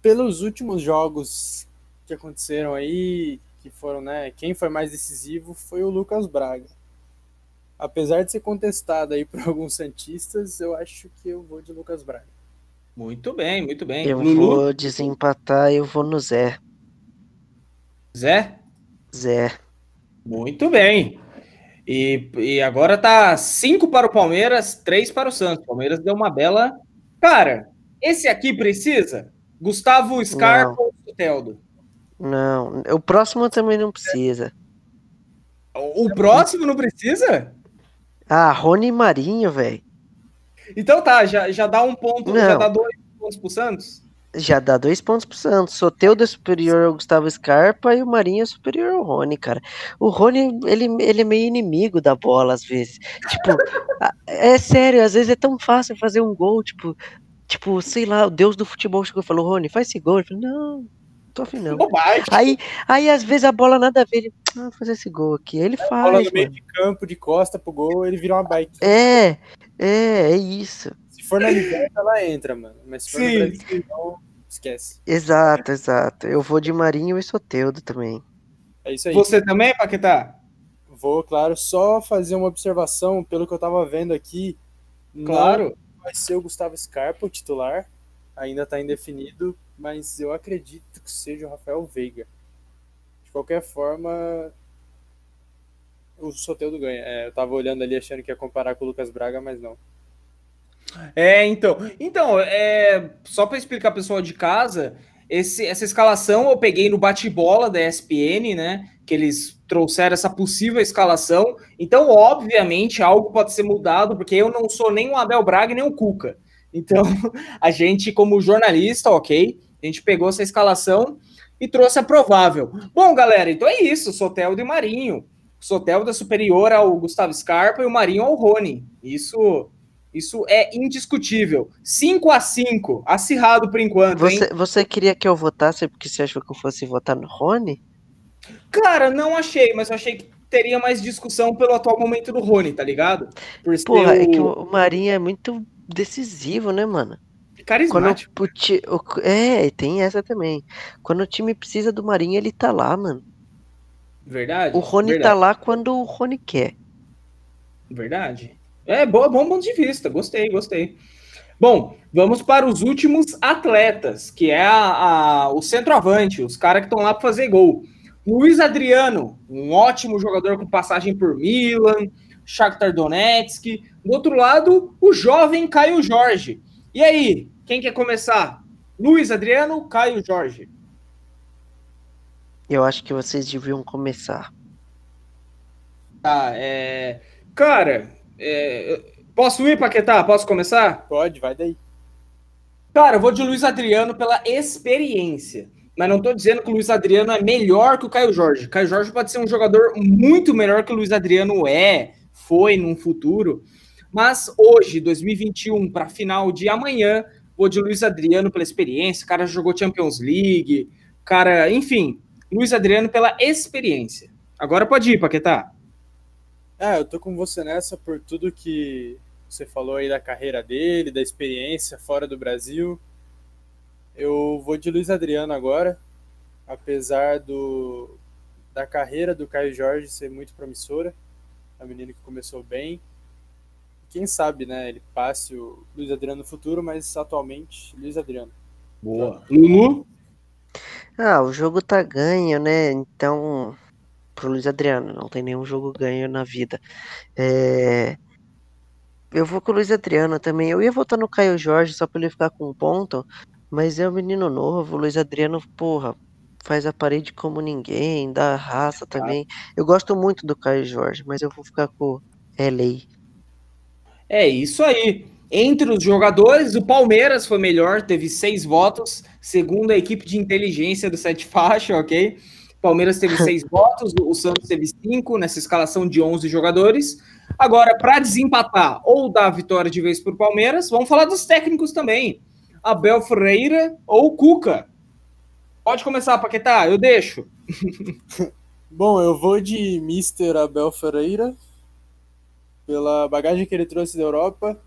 pelos últimos jogos que aconteceram aí, que foram, né? Quem foi mais decisivo foi o Lucas Braga. Apesar de ser contestado aí por alguns santistas, eu acho que eu vou de Lucas Braga. Muito bem, muito bem. Eu Lulu, vou desempatar, eu vou no Zé. Zé? Zé. Muito bem. E, e agora tá 5 para o Palmeiras, 3 para o Santos. O Palmeiras deu uma bela. Cara, esse aqui precisa? Gustavo Scarpa ou Soteldo? Não, o próximo também não precisa. O próximo não precisa? Ah, Rony Marinho, velho. Então tá, já, já dá um ponto, já Não. dá dois pontos pro Santos? Já dá dois pontos pro Santos. Soteudo é superior ao Gustavo Scarpa e o Marinho é superior ao Rony, cara. O Rony, ele, ele é meio inimigo da bola, às vezes. Tipo, é sério, às vezes é tão fácil fazer um gol, tipo, tipo, sei lá, o deus do futebol chegou e falou, Rony, faz esse gol. Ele não, tô afim não. Bobagem. Aí, aí às vezes a bola nada a ver, ele, ah, vou fazer esse gol aqui. Aí ele Bola faz, no meio de campo, de costa pro gol, ele vira uma bike. É, é, é isso. Se for na Liberta, ela entra, mano. Mas se for Sim. no Brasil, não, esquece. Exato, exato. Eu vou de Marinho e Soteudo também. É isso aí. Você também, Paquetá? Vou, claro, só fazer uma observação, pelo que eu tava vendo aqui. não Claro. vai ser o Gustavo Scarpa o titular, ainda tá indefinido, mas eu acredito que seja o Rafael Veiga. De qualquer forma, o Soteldo ganha. É, eu tava olhando ali achando que ia comparar com o Lucas Braga, mas não. É, então. Então, é, só para explicar pessoal de casa, esse, essa escalação eu peguei no bate-bola da ESPN, né? Que eles trouxeram essa possível escalação. Então, obviamente, algo pode ser mudado, porque eu não sou nem o Abel Braga nem o Cuca. Então, a gente, como jornalista, ok, a gente pegou essa escalação e trouxe a provável. Bom, galera, então é isso: Soteldo e Marinho. Soteldo é superior ao Gustavo Scarpa e o Marinho ao Rony. Isso. Isso é indiscutível. 5 a 5 acirrado por enquanto? Você, você queria que eu votasse porque você achou que eu fosse votar no Rony? Cara, não achei, mas eu achei que teria mais discussão pelo atual momento do Rony, tá ligado? Por Porra, é que o o Marinho é muito decisivo, né, mano? Quando carismático. o ti- o- é, tem essa também. Quando o time precisa do Marinho, ele tá lá, mano. Verdade. O Rony verdade, tá lá quando o Rony quer. Verdade. É bom, bom ponto de vista. Gostei, gostei. Bom, vamos para os últimos atletas, que é a, a- o centroavante, os caras que estão lá para fazer gol. Luiz Adriano, um ótimo jogador com passagem por Milan, Shakhtar Donetsk. Do outro lado, o jovem Caio Jorge. E aí, quem quer começar? Luiz Adriano, Caio Jorge. Eu acho que vocês deviam começar. Tá, é... Cara, é... posso ir, Paquetá? Posso começar? Pode, vai daí. Cara, eu vou de Luiz Adriano pela experiência. Mas não tô dizendo que o Luiz Adriano é melhor que o Caio Jorge. Caio Jorge pode ser um jogador muito melhor que o Luiz Adriano é, foi num futuro. Mas hoje, 2021, para final de amanhã, vou de Luiz Adriano pela experiência. O cara jogou Champions League. Cara, enfim, Luiz Adriano pela experiência. Agora pode ir, Paquetá. Ah, eu tô com você nessa por tudo que você falou aí da carreira dele, da experiência fora do Brasil. Eu vou de Luiz Adriano agora, apesar do da carreira do Caio Jorge ser muito promissora, um menino que começou bem. Quem sabe, né, ele passe o Luiz Adriano no futuro, mas atualmente Luiz Adriano. Boa. Lulu? Ah, o jogo tá ganho, né? Então, pro Luiz Adriano, não tem nenhum jogo ganho na vida. É... Eu vou com o Luiz Adriano também. Eu ia votar no Caio Jorge só pra ele ficar com um ponto, mas é um menino novo. O Luiz Adriano, porra, faz a parede como ninguém, dá raça também. Eu gosto muito do Caio Jorge, mas eu vou ficar com o LA. É isso aí. Entre os jogadores, o Palmeiras foi melhor, teve seis votos, segundo a equipe de inteligência do Sete Faixa, ok? O Palmeiras teve seis votos, o Santos teve cinco nessa escalação de 11 jogadores. Agora, para desempatar ou dar a vitória de vez para o Palmeiras, vamos falar dos técnicos também. Abel Ferreira ou Cuca? Pode começar, Paquetá, eu deixo. Bom, eu vou de Mr. Abel Ferreira, pela bagagem que ele trouxe da Europa.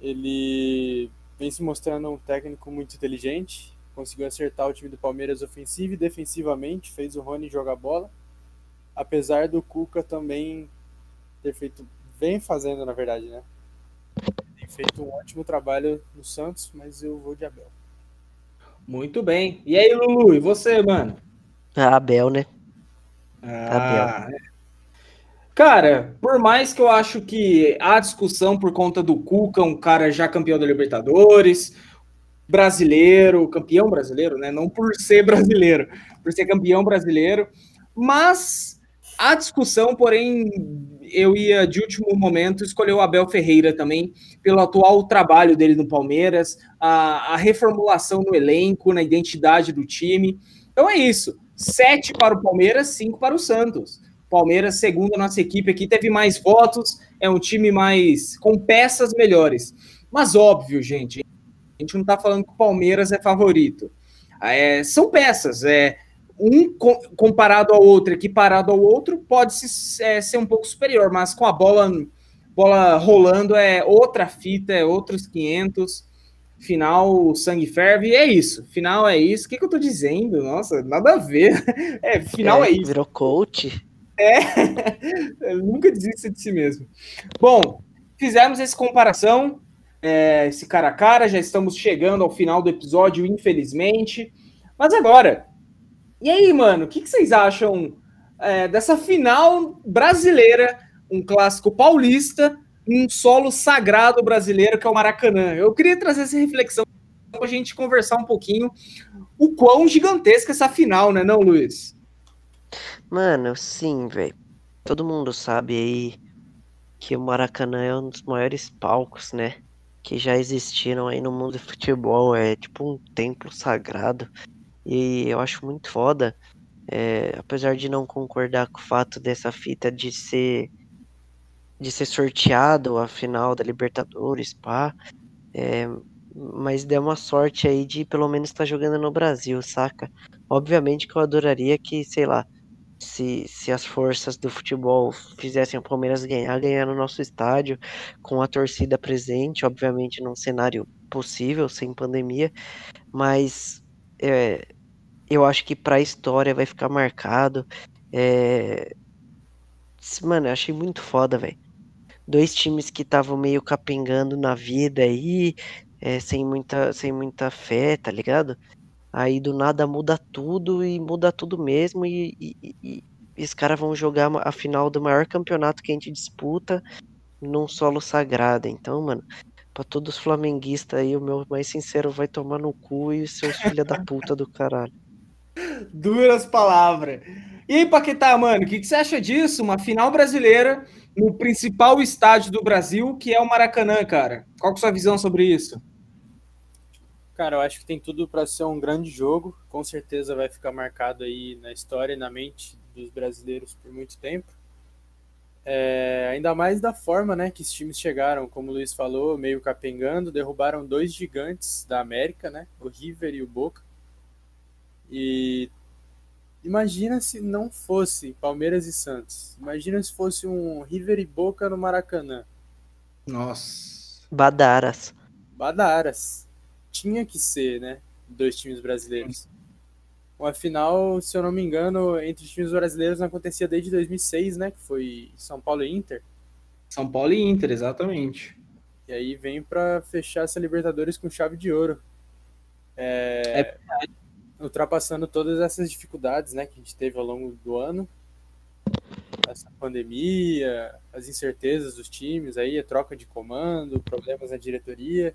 Ele vem se mostrando um técnico muito inteligente, conseguiu acertar o time do Palmeiras ofensivo e defensivamente, fez o Rony jogar bola. Apesar do Cuca também ter feito, vem fazendo na verdade, né? Tem feito um ótimo trabalho no Santos, mas eu vou de Abel. Muito bem. E aí, Lulu, e você, mano? Ah, Abel, né? Ah, Abel. Cara, por mais que eu acho que há discussão por conta do Cuca, um cara já campeão da Libertadores, brasileiro, campeão brasileiro, né? Não por ser brasileiro, por ser campeão brasileiro, mas há discussão, porém eu ia de último momento escolher o Abel Ferreira também, pelo atual trabalho dele no Palmeiras, a, a reformulação no elenco, na identidade do time. Então é isso. Sete para o Palmeiras, cinco para o Santos. Palmeiras, segundo a nossa equipe aqui, teve mais votos, é um time mais com peças melhores. Mas óbvio, gente, a gente não está falando que o Palmeiras é favorito. É, são peças, é um comparado ao outro, equiparado ao outro, pode -se, é, ser um pouco superior, mas com a bola, bola rolando é outra fita, é outros 500. Final, sangue ferve, é isso. Final é isso. O que, que eu tô dizendo? Nossa, nada a ver. É, final é, é isso. Virou coach. É, nunca desista de si mesmo. Bom, fizemos essa comparação, é, esse cara a cara, já estamos chegando ao final do episódio, infelizmente. Mas agora, e aí, mano, o que, que vocês acham é, dessa final brasileira, um clássico paulista, um solo sagrado brasileiro que é o Maracanã? Eu queria trazer essa reflexão para a gente conversar um pouquinho o quão gigantesca essa final, né, não, Luiz? Mano, sim, velho. Todo mundo sabe aí que o Maracanã é um dos maiores palcos, né? Que já existiram aí no mundo do futebol. É tipo um templo sagrado. E eu acho muito foda. É, apesar de não concordar com o fato dessa fita de ser de ser sorteado a final da Libertadores, pá. É, mas deu uma sorte aí de pelo menos estar tá jogando no Brasil, saca? Obviamente que eu adoraria que, sei lá, se, se as forças do futebol fizessem o Palmeiras ganhar, ganhar no nosso estádio, com a torcida presente, obviamente num cenário possível, sem pandemia, mas é, eu acho que para a história vai ficar marcado. É... Mano, eu achei muito foda, velho. Dois times que estavam meio capengando na vida aí, é, sem, muita, sem muita fé, tá ligado? Aí do nada muda tudo e muda tudo mesmo. E, e, e, e os caras vão jogar a final do maior campeonato que a gente disputa num solo sagrado. Então, mano, pra todos os flamenguistas aí, o meu mais sincero vai tomar no cu e seus filha da puta do caralho. Duras palavras. E aí, Paquetá, mano, o que, que você acha disso? Uma final brasileira no principal estádio do Brasil, que é o Maracanã, cara. Qual é a sua visão sobre isso? Cara, eu acho que tem tudo para ser um grande jogo. Com certeza vai ficar marcado aí na história e na mente dos brasileiros por muito tempo. É, ainda mais da forma né, que os times chegaram, como o Luiz falou, meio capengando, derrubaram dois gigantes da América, né, o River e o Boca. E imagina se não fosse Palmeiras e Santos. Imagina se fosse um River e Boca no Maracanã. Nossa. Badaras. Badaras tinha que ser, né? Dois times brasileiros. Uma final, se eu não me engano, entre os times brasileiros não acontecia desde 2006, né? Que foi São Paulo e Inter. São Paulo e Inter, exatamente. E aí vem para fechar essa Libertadores com chave de ouro. É... é... Ultrapassando todas essas dificuldades, né? Que a gente teve ao longo do ano. Essa pandemia, as incertezas dos times, aí a troca de comando, problemas na diretoria.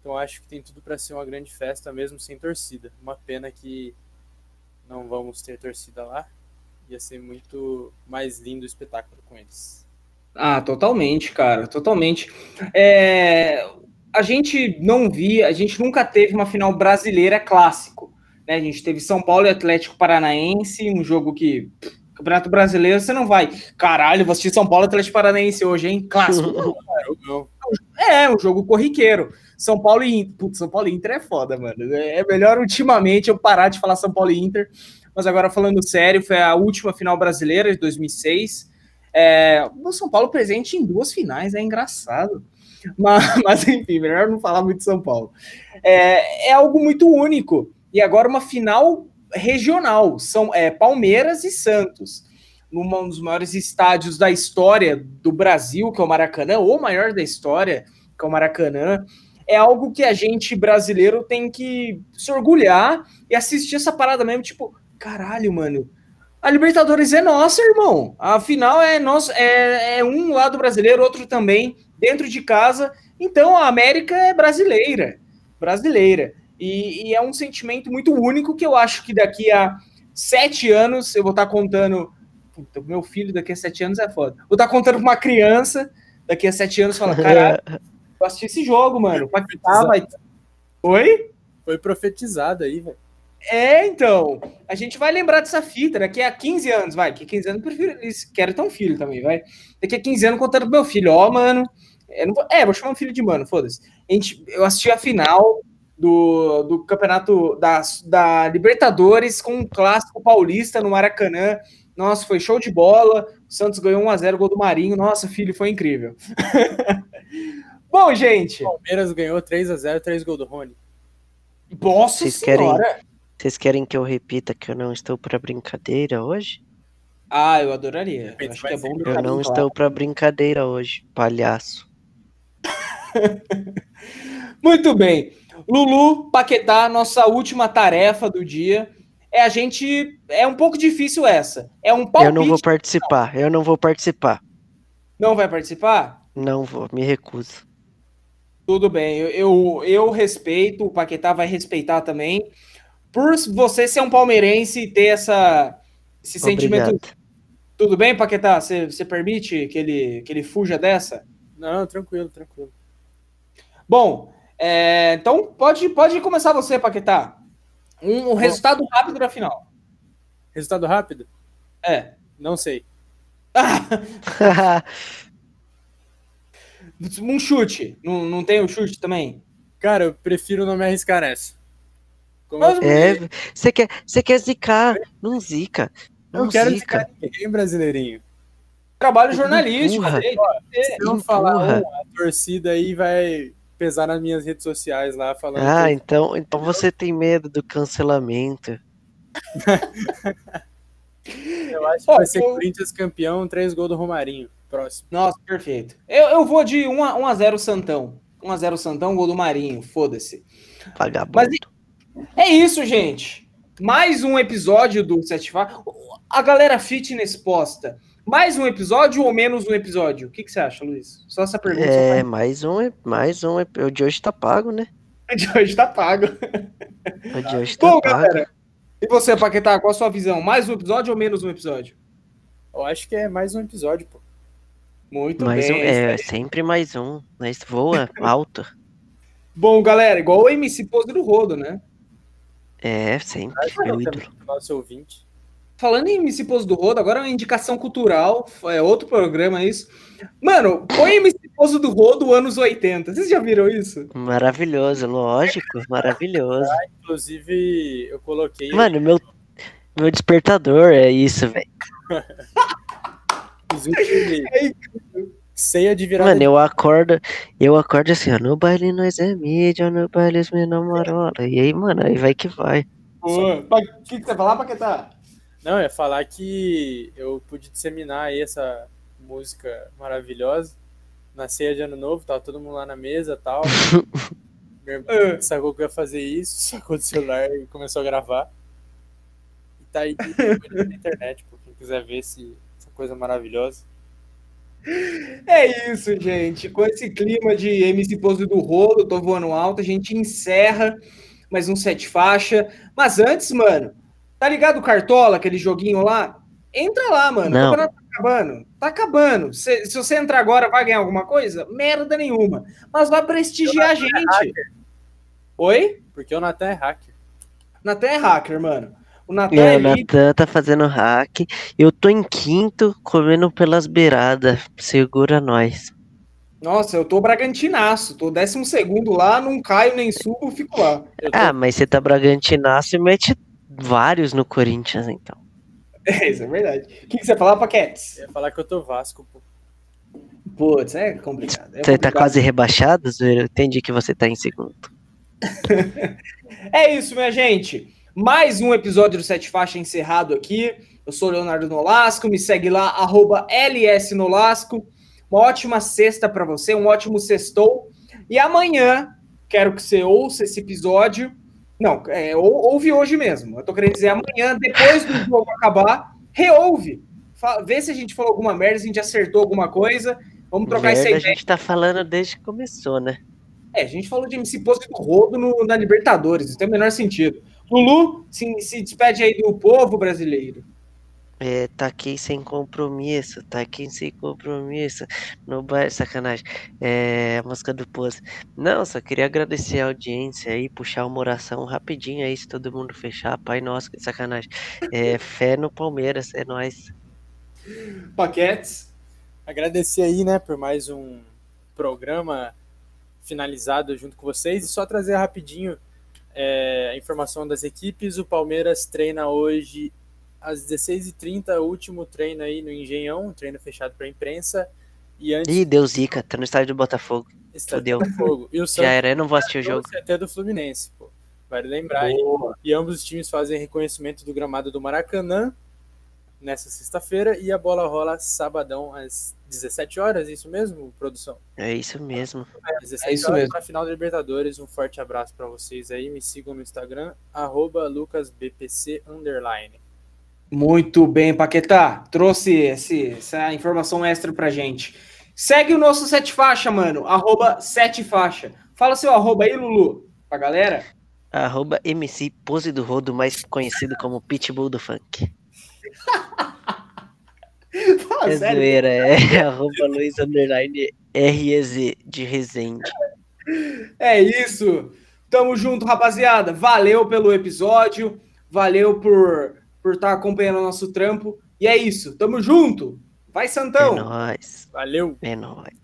Então acho que tem tudo para ser uma grande festa mesmo sem torcida. Uma pena que não vamos ter torcida lá. Ia ser muito mais lindo o espetáculo com eles. Ah, totalmente, cara, totalmente. É, a gente não via, a gente nunca teve uma final brasileira clássico. Né? A gente teve São Paulo e Atlético Paranaense, um jogo que Campeonato Brasileiro, você não vai. Caralho, vou assistir São Paulo e Atlético Paranaense hoje, hein? Clássico. Não. É, um jogo corriqueiro. São Paulo e Inter. Putz, São Paulo e Inter é foda, mano. É melhor ultimamente eu parar de falar São Paulo e Inter. Mas agora falando sério, foi a última final brasileira de 2006. É, o São Paulo presente em duas finais, é engraçado. Mas, mas enfim, melhor não falar muito de São Paulo. É, é algo muito único. E agora uma final regional. São é, Palmeiras e Santos. Num dos maiores estádios da história do Brasil, que é o Maracanã, ou maior da história, que é o Maracanã é algo que a gente brasileiro tem que se orgulhar e assistir essa parada mesmo, tipo, caralho, mano. A Libertadores é nossa, irmão. A final é nosso, é, é um lado brasileiro, outro também, dentro de casa. Então a América é brasileira. Brasileira. E, e é um sentimento muito único que eu acho que daqui a sete anos eu vou estar contando. Puta, meu filho daqui a sete anos é foda. Vou estar contando pra uma criança daqui a sete anos fala, caralho, eu assisti esse jogo, mano. Paquetá vai. Oi? Foi profetizado aí, velho. É, então. A gente vai lembrar dessa fita daqui a 15 anos, vai. Que 15 anos eu prefiro. Eles querem ter um filho também, vai. Daqui a 15 anos contando pro meu filho, ó, mano. Vou, é, vou chamar um filho de mano, foda-se. Eu assisti a final do, do campeonato da, da Libertadores com um clássico paulista no Maracanã. Nossa, foi show de bola. O Santos ganhou 1x0, gol do Marinho. Nossa, filho, foi incrível. Bom, gente. O Palmeiras ganhou 3x0, 3 gols do Rony. Nossa vocês senhora. Querem, vocês querem que eu repita que eu não estou para brincadeira hoje? Ah, eu adoraria. Eu, acho que é bom eu não estou para brincadeira hoje, palhaço. Muito bem. Lulu, Paquetá, nossa última tarefa do dia. É a gente. É um pouco difícil essa. É um palpite. Eu não vou participar. Eu não vou participar. Não vai participar? Não vou, me recuso. Tudo bem, eu, eu, eu, respeito, o Paquetá vai respeitar também. Por você ser um palmeirense e ter essa, esse Obrigado. sentimento. Tudo bem, Paquetá? Você, você permite que ele, que ele fuja dessa? Não, tranquilo, tranquilo. Bom, é, então pode, pode começar você, Paquetá. Um, um resultado rápido da final. Resultado rápido? É. Não sei. Um chute. Não, não tem o um chute também? Cara, eu prefiro não me arriscar nessa. Como é, você quer, você quer zicar, não zica. Não, não quero zica. ninguém, brasileirinho. Trabalho jornalístico. Se não falar, a torcida aí vai pesar nas minhas redes sociais lá falando. Ah, que... então, então você tem medo do cancelamento. eu acho que vai ser Corinthians campeão, três gols do Romarinho. Próximo. Nossa, perfeito. Eu, eu vou de 1 a, 1 a 0 Santão. 1 a 0 Santão, gol do Marinho. Foda-se. Vagabundo. Mas é isso, gente. Mais um episódio do Sete A galera fitness posta. Mais um episódio ou menos um episódio? O que, que você acha, Luiz? Só essa pergunta. É, mais um, mais um. O de hoje tá pago, né? O de hoje tá pago. O de hoje tá Bom, pago. Galera, e você, Paquetá, qual a sua visão? Mais um episódio ou menos um episódio? Eu acho que é mais um episódio, pô. Muito mais bem. Um, é, sempre mais um, mas voa alto. Bom, galera, igual o MC Pose do Rodo, né? É, sempre, meu ídolo. Nosso ouvinte. Falando em MC Pose do Rodo, agora é uma indicação cultural, é outro programa isso. Mano, põe MC Pose do Rodo anos 80. Vocês já viram isso? Maravilhoso, lógico, maravilhoso. Ah, inclusive, eu coloquei. Mano, meu, meu despertador é isso, velho. Ceia de virada. Mano, eu acordo, eu acordo assim, ó, no baile nós é mídia, no baile os namoram. E aí, mano, aí vai que vai. O que, que você falar, Paquetá? Não, é falar que eu pude disseminar aí essa música maravilhosa na ceia de ano novo, tava todo mundo lá na mesa e tal. Meu irmão é. sacou que eu ia fazer isso, sacou do celular e começou a gravar. E tá aí na internet, por quem quiser ver se coisa maravilhosa. É isso, gente. Com esse clima de MC Pose do Rolo, tô voando alto, a gente encerra mais um sete faixa. Mas antes, mano, tá ligado o Cartola, aquele joguinho lá? Entra lá, mano. Não. O campeonato tá acabando. Tá acabando. Se, se, você entrar agora, vai ganhar alguma coisa? Merda nenhuma. Mas vai prestigiar a é gente. É Oi? Porque o Natan é hacker. Natan é hacker, mano. O Natan, é, o Natan tá fazendo hack. Eu tô em quinto, comendo pelas beiradas. Segura nós. Nossa, eu tô bragantinaço. Tô décimo segundo lá, não caio nem subo, fico lá. Tô- Ah, mas você tá bragantinaço e mete vários no Corinthians, então. É, isso é verdade. O que, que você ia falar, Paquetes? eu ia falar que eu tô Vasco, pô. Putz, é complicado. é Você tá complicado. quase rebaixado, Zoeira? Eu entendi que você tá em segundo. É isso, minha gente. Mais um episódio do Sete Faixa encerrado aqui. Eu sou o Leonardo Nolasco, me segue lá, arroba LS Nolasco. Uma ótima sexta para você, um ótimo sextou. E amanhã, quero que você ouça esse episódio. Não, é, ou- ouve hoje mesmo. Eu tô querendo dizer amanhã, depois do jogo acabar, reouve. Fa- Vê se a gente falou alguma merda, se a gente acertou alguma coisa. Vamos trocar essa Merda, a ideia. gente tá falando desde que começou, né? É, a gente falou de MC Pose do Rodo no- na Libertadores, isso tem o menor sentido. Lulu, se, se despede aí do povo brasileiro. É, tá aqui sem compromisso, tá aqui sem compromisso. No bar, sacanagem. É, a música do Pose. Não, só queria agradecer a audiência aí, puxar uma oração rapidinho aí, se todo mundo fechar. Pai nosso, que sacanagem. É, fé no Palmeiras, é nóis. Paquetes. Agradecer aí, né, por mais um programa finalizado junto com vocês e só trazer rapidinho é, a informação das equipes. O Palmeiras treina hoje às 16h30, o último treino aí no Engenhão, um treino fechado para imprensa. E antes Ih, deu zica, tá no estádio do Botafogo. está fudeu. do fogo. E o Já Santos era, eu não vou assistir o jogo. até do Fluminense, pô. Vale lembrar aí. Boa. E ambos os times fazem reconhecimento do gramado do Maracanã nessa sexta-feira e a bola rola sabadão às 17 horas, isso mesmo, produção? É isso mesmo. Às 17 É isso horas mesmo. para a final da Libertadores. Um forte abraço para vocês aí. Me sigam no Instagram, arroba lucasbpc underline. Muito bem, Paquetá. Trouxe esse- essa informação extra pra gente. Segue o nosso Sete Faixa, mano. Arroba Sete Faixa. Fala seu arroba aí, Lulu, pra galera. Arroba MC Pose do Rodo, mais conhecido como Pitbull do Funk. Fala É sério. zoeira, é arroba Luiz Underline REZ de Resende. É isso. Tamo junto, rapaziada. Valeu pelo episódio. Valeu por por estar acompanhando o nosso trampo. E é isso. Tamo junto. Vai, É Santão. nóis, Valeu! é nóis.